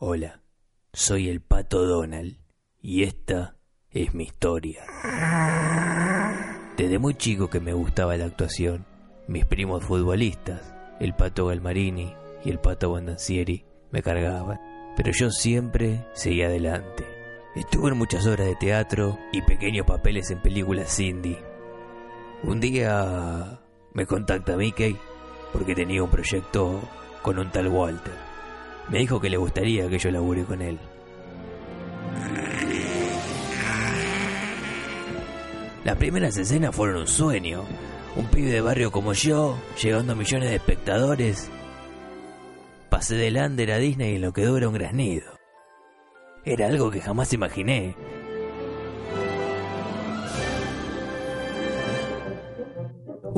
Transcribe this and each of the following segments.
Hola, soy el Pato Donald y esta es mi historia. Desde muy chico que me gustaba la actuación, mis primos futbolistas, el Pato Galmarini y el Pato Bondancieri, me cargaban, pero yo siempre seguía adelante. Estuve en muchas obras de teatro y pequeños papeles en películas indie. Un día me contacta Mickey porque tenía un proyecto con un tal Walter. Me dijo que le gustaría que yo labure con él. Las primeras escenas fueron un sueño. Un pibe de barrio como yo, llegando a millones de espectadores. Pasé del under a Disney en lo que dura un graznido. Era algo que jamás imaginé.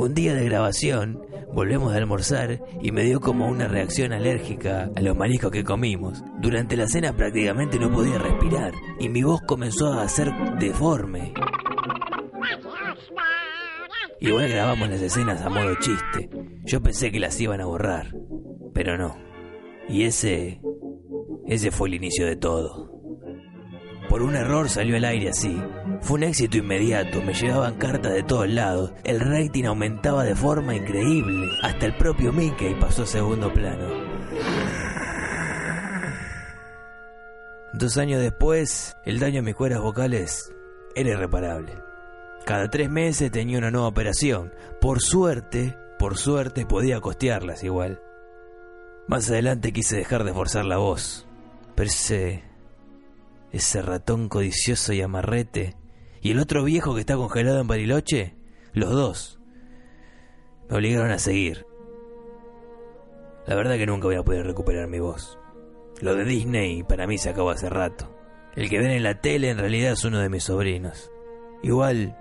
Un día de grabación, volvemos de almorzar y me dio como una reacción alérgica a los mariscos que comimos. Durante la cena prácticamente no podía respirar y mi voz comenzó a ser deforme. Igual grabamos las escenas a modo chiste. Yo pensé que las iban a borrar, pero no. Y ese... ese fue el inicio de todo. Por un error salió al aire así. Fue un éxito inmediato, me llegaban cartas de todos lados, el rating aumentaba de forma increíble, hasta el propio Mickey pasó a segundo plano. Dos años después, el daño a mis cuerdas vocales era irreparable. Cada tres meses tenía una nueva operación. Por suerte, por suerte podía costearlas igual. Más adelante quise dejar de forzar la voz, pero ese ese ratón codicioso y amarrete, y el otro viejo que está congelado en Bariloche, los dos, me obligaron a seguir. La verdad que nunca voy a poder recuperar mi voz. Lo de Disney para mí se acabó hace rato. El que ven en la tele en realidad es uno de mis sobrinos. Igual,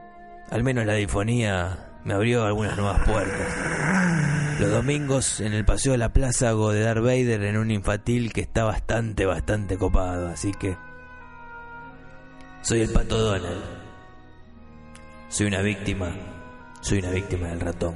al menos la difonía me abrió algunas nuevas puertas. Los domingos en el paseo de la plaza hago de Darth Vader en un infantil que está bastante, bastante copado, así que soy el pato Donald. Soy una víctima. Soy una víctima del ratón.